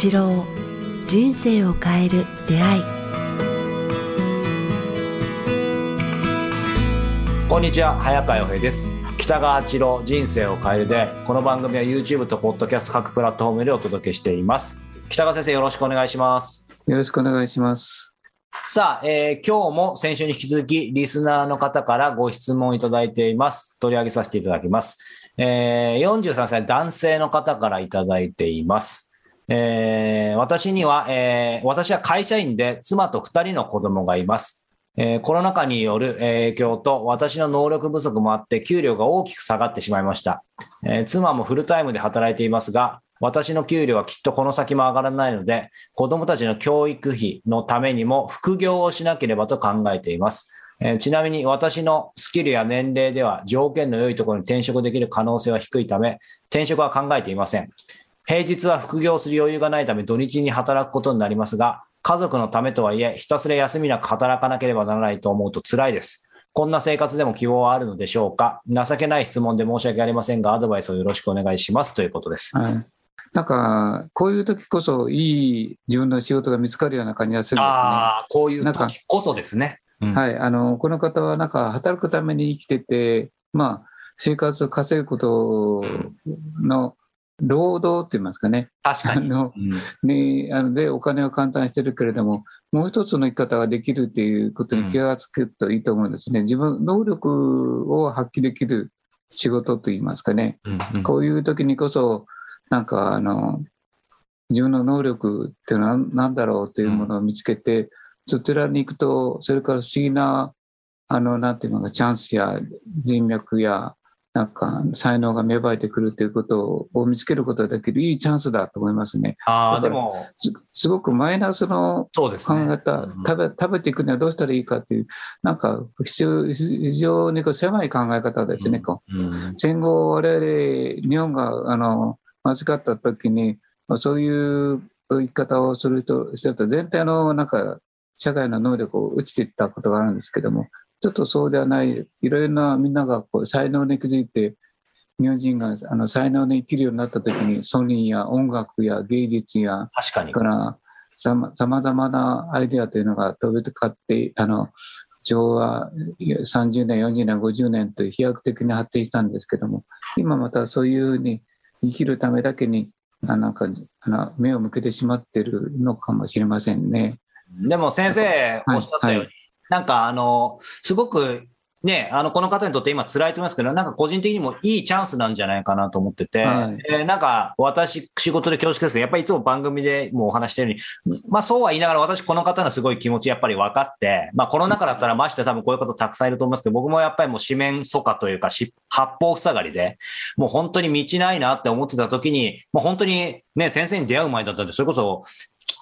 一郎人生を変える出会い。こんにちは早川洋平です。北川八郎人生を変えるでこの番組は YouTube と Podcast 各プラットフォームでお届けしています。北川先生よろしくお願いします。よろしくお願いします。さあ、えー、今日も先週に引き続きリスナーの方からご質問いただいています。取り上げさせていただきます。えー、43歳男性の方からいただいています。えー、私には、えー、私は会社員で妻と2人の子供がいます。えー、コロナ禍による影響と私の能力不足もあって給料が大きく下がってしまいました、えー、妻もフルタイムで働いていますが私の給料はきっとこの先も上がらないので子供たちの教育費のためにも副業をしなければと考えていますえー、ちなみに私のスキルや年齢では条件の良いところに転職できる可能性は低いため、転職は考えていません。平日は副業する余裕がないため土日に働くことになりますが、家族のためとはいえ、ひたすら休みなく働かなければならないと思うと辛いです。こんな生活でも希望はあるのでしょうか？情けない質問で申し訳ありませんが、アドバイスをよろしくお願いしますということです。はいなんか、こういう時こそいい自分の仕事が見つかるような感じがするんですね。ああ、こういう時こそですね。はい、あのこの方はなんか働くために生きてて、まあ、生活を稼ぐことの労働って言いますかね、確かに。あの、うん、ね、あのでお金を簡単にしてるけれども、もう一つの生き方ができるっていうことに気がつくといいと思うんですね。自分、能力を発揮できる仕事といいますかね、うんうん、こういう時にこそ、なんかあの、自分の能力っていうのは何だろうというものを見つけて、そちらに行くと、それから不思議な、あの、なんていうのか、チャンスや人脈や、なんか、才能が芽生えてくるということを見つけることができるいいチャンスだと思いますね。ああ、でもす、すごくマイナスの考え方、ねうん、食べ、食べていくにはどうしたらいいかという、なんか、非常にこう狭い考え方ですね。こう、うん、戦後、我々、日本が、あの、間違った時に、そういう生き方をする人、してると、全体のなんか、社会の能力を落ちていったことがあるんですけども、ちょっとそうではない、いろいろなみんながこう才能に気づいて、日本人があの才能に生きるようになったときに、ソニーや音楽や芸術や、確かに。からさまざまなアイデアというのが飛び交って、あの昭和30年、40年、50年と飛躍的に発展したんですけども、今またそういうふうに生きるためだけに、なんかあの目を向けてしまっているのかもしれませんね。でも先生おっしゃったように、はいはい、なんかあの、すごくね、あの、この方にとって今辛いと思いますけど、なんか個人的にもいいチャンスなんじゃないかなと思ってて、はい、えー、なんか私、仕事で恐縮ですけど、やっぱりいつも番組でもお話してるように、まあそうは言いながら私この方のすごい気持ちやっぱり分かって、まあコロナ禍だったらまして多分こういう方たくさんいると思いますけど、僕もやっぱりもう四面楚歌というか、八方塞がりで、もう本当に道ないなって思ってた時に、もう本当にね、先生に出会う前だったんで、それこそ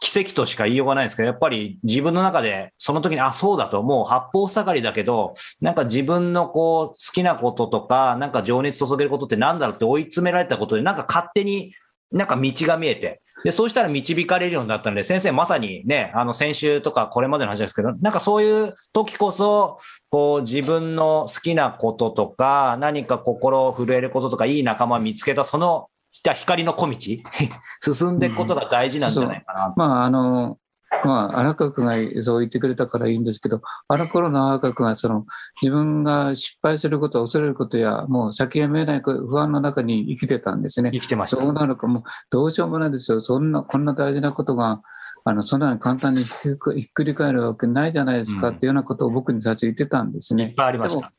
奇跡としか言いようがないんですけど、やっぱり自分の中で、その時に、あ、そうだと、もう八方塞がりだけど、なんか自分のこう、好きなこととか、なんか情熱注げることってなんだろうって追い詰められたことで、なんか勝手になんか道が見えて、で、そうしたら導かれるようになったので、先生まさにね、あの先週とかこれまでの話ですけど、なんかそういう時こそ、こう自分の好きなこととか、何か心を震えることとか、いい仲間見つけた、その光の小道？進んでいくことが大事なんじゃないかな、うん、まああのまあ、荒川君がそう言ってくれたからいいんですけど、あの頃の荒川君はその自分が失敗すること、恐れることや、もう先が見えない不安の中に生きてたんですね。生きてました。どうなるかもどうしようもないですよ。そんな、こんな大事なことが、あの、そんなに簡単にひっくり返るわけないじゃないですか、っていうようなことを僕に最初言ってたんですね。いっぱいありました。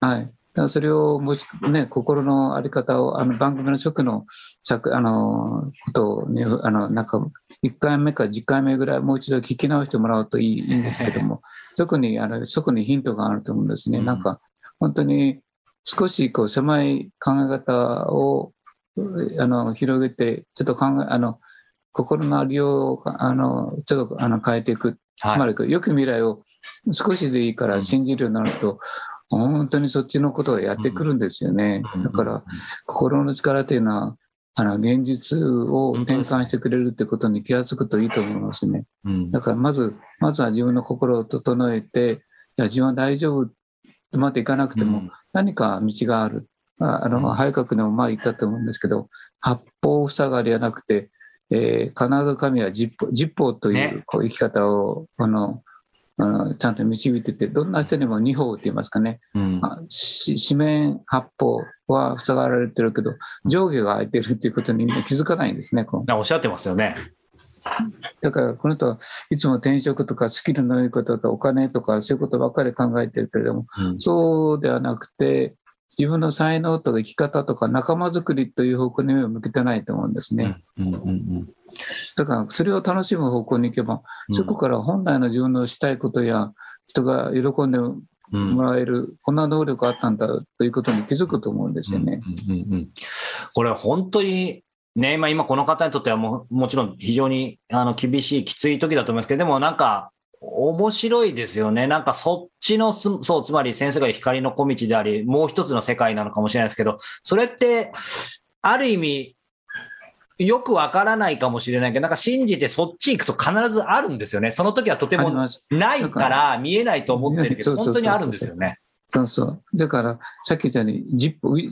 はい。だそれをもし、ね、心の在り方を、あの番組の初期のあのことを、ね、あのなんか1回目か10回目ぐらい、もう一度聞き直してもらうといい んですけども、特にあのにヒントがあると思うんですね。なんか本当に少しこう狭い考え方をあの広げて、ちょっと考え、あの心のありようをあのちょっとあの変えていく、はい、つまり良き未来を少しでいいから信じるようになると、本当にそっちのことをやってくるんですよね。だから、心の力というのは、あの、現実を転換してくれるってことに気が付くといいと思いますね。だから、まず、まずは自分の心を整えて、いや、自分は大丈夫とまでいかなくても、何か道がある。あの、早川君でも前言ったと思うんですけど、八方塞がりじゃなくて、えー、必ず神は実法実法というこう生き方を、あのちゃんと導いてて、どんな人にも二法って言いますかね、うん、四面八方は塞がられてるけど、上下が空いてるっていうことに気づかないんですね。おっしゃってますよね。だからこの人はいつも転職とかスキルのいいこととかお金とかそういうことばっかり考えてるけれども、うん、そうではなくて自分の才能とか生き方とか仲間づくりという方向に目を向けてないと思うんですね。うんうんうん、だからそれを楽しむ方向に行けば、そこから本来の自分のしたいことや人が喜んでもらえる、こんな能力あったんだということに気づくと思うんですよね。うんうんうん、これ本当にね、まあ、今この方にとってはももちろん非常にあの厳しい、きつい時だと思いますけど、でもなんか面白いですよね。なんかそっちのそう、つまり先生が光の小道であり、もう一つの世界なのかもしれないですけど、それって、ある意味、よくわからないかもしれないけど、なんか信じてそっち行くと必ずあるんですよね。その時はとてもないから見えないと思ってるけど、本当にあるんですよね。そうそう。だから、さっき言ったように、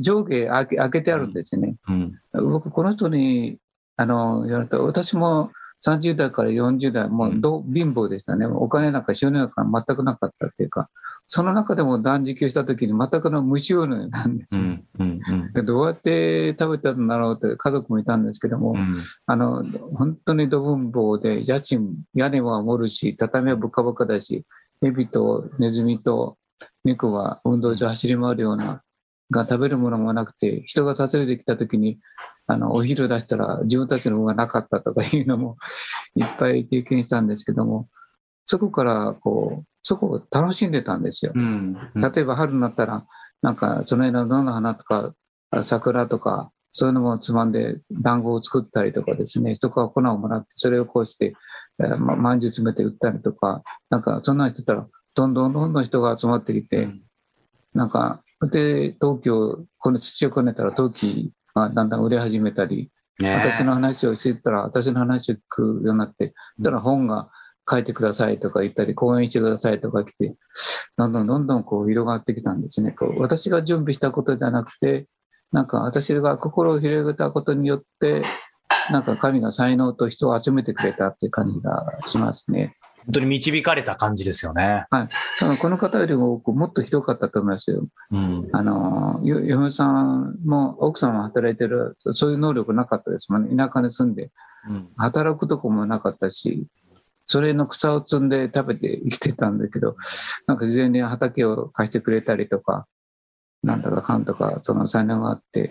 上下開け開けてあるんですよね。うんうん、僕、この人にあの言われた私も30代から40代、もうど貧乏でしたね。お金なんか収入なんか全くなかったっていうか、その中でも断食した時に全くの無収入なんですよ、うんうんうん、どうやって食べたんだろうって家族もいたんですけども、うん、あの本当に土分房で家賃屋根は盛るし畳はぶかぶかだし蛇とネズミと猫は運動場走り回るようなが食べるものもなくて人が訪ねてきた時にあのお昼出したら自分たちの分がなかったとかいうのも いっぱい経験したんですけどもそこからこうそこを楽しんでたんですよ。うん。うん、例えば春になったらなんかその間どんな花とか桜とかそういうのもつまんで団子を作ったりとかですね人から粉をもらってそれをこうして、えー、ままんじゅう詰めて売ったりとかなんかそんな人たらどんどんどんどん人が集まってきて、うん、なんかで陶器をこの土をこねたら陶器がだんだん売れ始めたり、ね、私の話をしてたら私の話を聞くようになって、そしたら本が書いてくださいとか言ったり、講演してくださいとか来て、どんどんどんどんこう広がってきたんですね。こう私が準備したことじゃなくて、なんか私が心を広げたことによって、なんか神が才能と人を集めてくれたっていう感じがしますね。本当に導かれた感じですよね。はい。この方よりももっとひどかったと思いますよ。うん、あの、嫁さんも奥さんも働いてる、そういう能力なかったですもんね。田舎に住んで、働くとこもなかったし、それの草を摘んで食べて生きてたんだけど、なんか事前に畑を貸してくれたりとか、なんだかかんとか、その才能があって、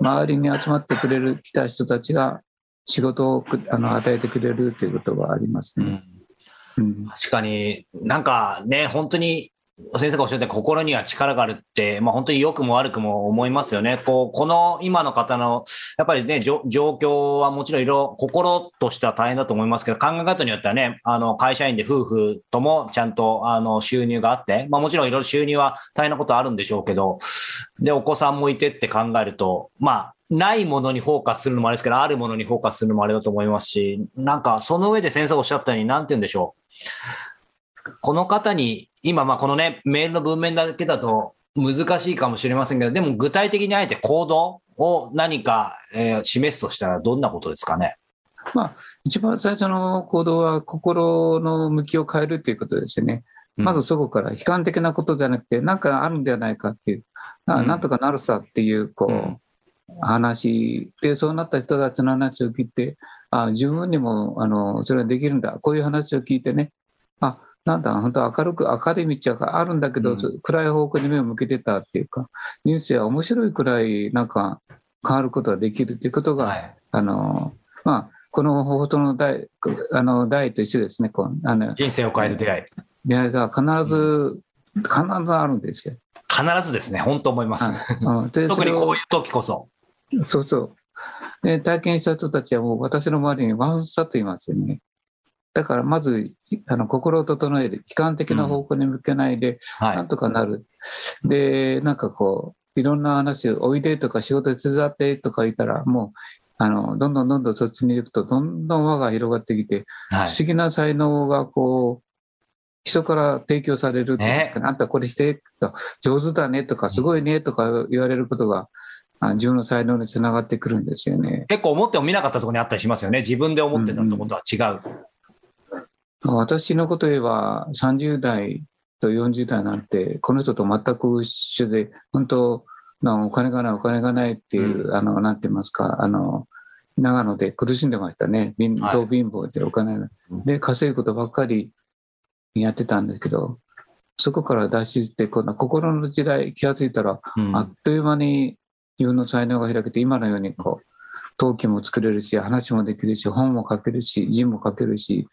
周りに集まってくれる、来た人たちが仕事をあの与えてくれるということがありますね。うんうん確かになんかね、本当に先生がおっしゃった心には力があるって、まあ、本当に良くも悪くも思いますよね。こうこの今の方のやっぱりね状況はもちろんいろ心としては大変だと思いますけど考え方によってはねあの会社員で夫婦ともちゃんとあの収入があって、まあ、もちろんいろいろ収入は大変なことあるんでしょうけどでお子さんもいてって考えるとまあないものにフォーカスするのもあれですけど、あるものにフォーカスするのもあれだと思いますし、なんかその上で先生がおっしゃったように、なんて言うんでしょう。この方に、今、まあこのね、メールの文面だけだと難しいかもしれませんけど、でも具体的にあえて行動を何か、えー、示すとしたらどんなことですかね？まあ、一番最初の行動は心の向きを変えるということですよね。まずそこから悲観的なことじゃなくて、何かあるんではないかっていう、なんとかなるさっていう、こう、話で、そうなった人たちの話を聞いて、あ自分にもあのそれはできるんだ、こういう話を聞いてね、あなんだ、本当明るく、明るい道はあるんだけど、うん、暗い方向に目を向けてたっていうか、ニュースは面白いくらいなんか変わることができるということが、はい、あの、まあ、この方法の題あの題と一緒ですね、こうあの人生を変える出会い。出会いが必ず、必ずあるんですよ。必ずですね、本当思います。はい、特にこういう時こそ。そうそう。で、体験した人たちはもう私の周りにワンサと言いますよね。だからまずあの心を整える、悲観的な方向に向けないで、なんとかなる、はい、で、なんかこう、いろんな話を、おいでとか仕事手伝ってとか言ったら、もう、あのどんどんどんどんそっちに行くと、どんどん輪が広がってきて、はい、不思議な才能がこう、人から提供されるね、あんたこれして上手だねとか、すごいねとか言われることが自分の才能につながってくるんですよね。結構思っても見なかったところにあったりしますよね。自分で思ってたところとは違う。うんうん、私のこと言えば、30代と40代なんて、この人と全く一緒で、本当、お金がない、お金がないっていう、うん、あの、なんて言いますか、あの、長野で苦しんでましたね。貧乏貧乏でお金が、で、稼ぐことばっかりやってたんですけど、そこから脱出して、この心の時代、気がついたら、うん、あっという間に自分の才能が開けて、今のようにこう、陶器も作れるし、話もできるし、本も書けるし、字も書けるし、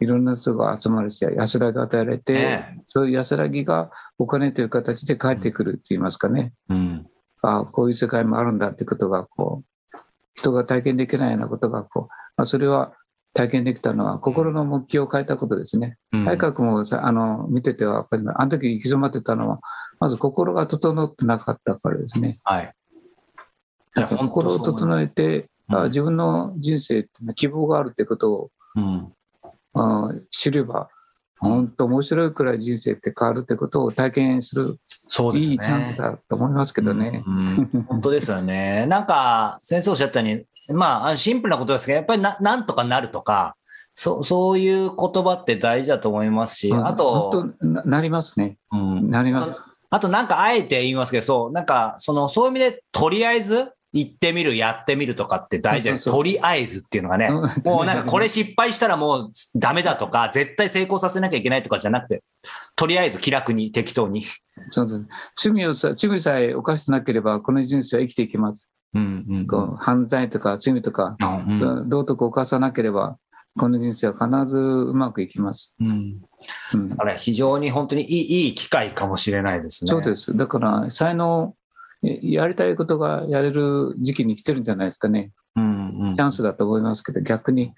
いろんな人が集まるし、安らぎが与えられて、ね、そういう安らぎがお金という形で返ってくるって言いますかね。うん、ああ、こういう世界もあるんだってことが、こう、人が体験できないようなことが、こう、まあ、それは体験できたのは、心の目標を変えたことですね。うん、内閣もさあの見てては分かります。あの時行き詰まってたのは、まず心が整ってなかったからですね。はい、心を整えて、うん、自分の人生って希望があるってことを、うん、あ知れば、本当面白いくらい人生って変わるってことを体験する、そうですね、いいチャンスだと思いますけどね。うんうん、本当ですよね。なんか、先生おっしゃったように、まあ、シンプルなことですけど、やっぱりななんとかなるとか、そそういう言葉って大事だと思いますし、あと、ななりますね。うん、なります。あとなんかあえて言いますけど、そう、なんか、その、そういう意味で、とりあえず、行ってみる、やってみるとかって大事です。とりあえずっていうのがね、もうなんかこれ失敗したらもうダメだとか、絶対成功させなきゃいけないとかじゃなくて、とりあえず気楽に、適当に。そうです。罪をさ、罪さえ犯してなければ、この人生は生きていきます。うんうん、こう犯罪とか罪とか、うんうん、道徳を犯さなければ、この人生は必ずうまくいきます。うん。うん、あれ、非常に本当にいいいい機会かもしれないですね。そうです。だから、才能やりたいことがやれる時期に来てるんじゃないですかね。うんうん、チャンスだと思いますけど、逆に、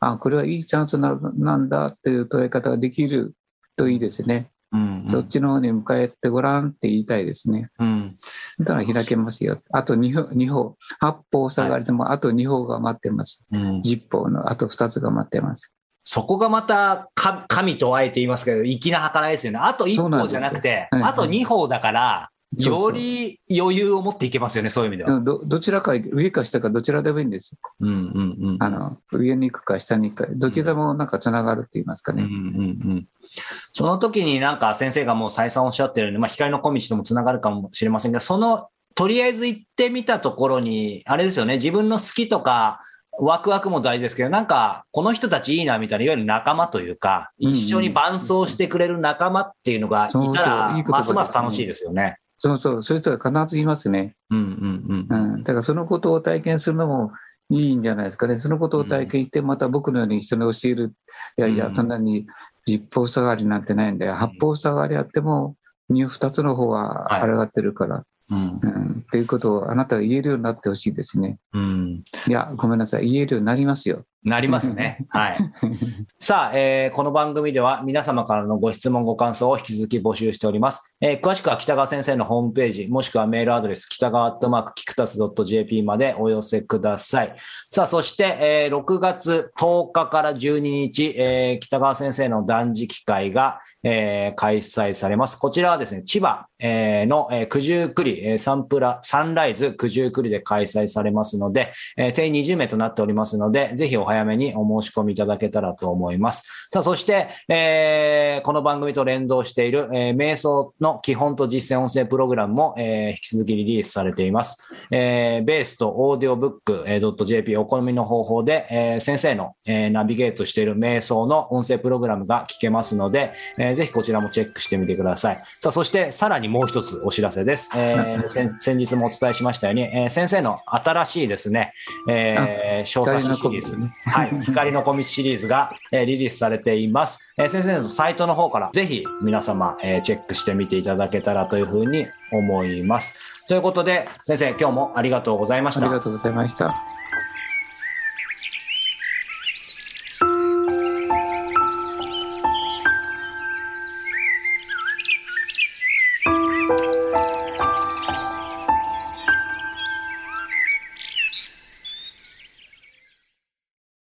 あ、これはいいチャンスななんだっていう捉え方ができるといいですね。うんうん、そっちの方に迎えてごらんって言いたいですね。うん、だから開けますよ。あと2歩、2歩8歩下がりでも、あと2歩が待ってます。うん、10歩のあと2つが待ってます。そこがまた神とあえて言いますけど、粋な計らいですよね。あと1歩じゃなくて、はいはい、あと2歩だから、より余裕を持っていけますよね、そういう意味では。どどちらか、上か下かどちらでもいいんですよ。うんうんうん、あの上に行くか下に行くか、どちらもなんかつながるって言いますかね。うんうんうん、その時になんか先生がもう再三おっしゃってるように、まあ、光の小道ともつながるかもしれませんが、そのとりあえず行ってみたところに、あれですよね、自分の好きとか、ワクワクも大事ですけど、なんか、この人たちいいなみたいな、いわゆる仲間というか、一緒に伴走してくれる仲間っていうのがいたら、ますます楽しいですよね。そうそう、そういう人が必ずいますね。うんうんうん。うん、だからそのことを体験するのもいいんじゃないですかね。そのことを体験して、また僕のように人に教える。いやいや、そんなに十歩下がりなんてないんだよ。八歩下がりあっても、二つの方はあらがってるから。うん、うん、っていうことをあなたが言えるようになってほしいですね。うん、いや、ごめんなさい。言えるようになりますよ。なりますね。はい。さあ、えー、この番組では皆様からのご質問、ご感想を引き続き募集しております。えー、詳しくは北川先生のホームページ、もしくはメールアドレス、北川アットマークキクタス .jp までお寄せください。さあ、そして、えー、6月10日から12日、えー、北川先生の断食会が、えー、開催されます。こちらはですね、千葉、えー、の、えー、九十九里、えー、サンプラ、サンライズ九十九里で開催されますので、えー、定員20名となっておりますので、ぜひお早めにお申し込みいただけたらと思います。さあ、そして、えー、この番組と連動している、えー、瞑想の基本と実践音声プログラムも、えー、引き続きリリースされています。えー、ベースとオーディオブック、えー、.jp お好みの方法で、えー、先生の、えー、ナビゲートしている瞑想の音声プログラムが聞けますので、えー、ぜひこちらもチェックしてみてください。さあ、そしてさらにもう一つお知らせです。えー、先日もお伝えしましたように、えー、先生の新しいですね、えー、小冊子シリーズ、はい、光の小道シリーズが、えー、リリースされています。えー、先生のサイトの方からぜひ皆様、えー、チェックしてみていただけたらというふうに思います。ということで、先生、今日もありがとうございました。ありがとうございました。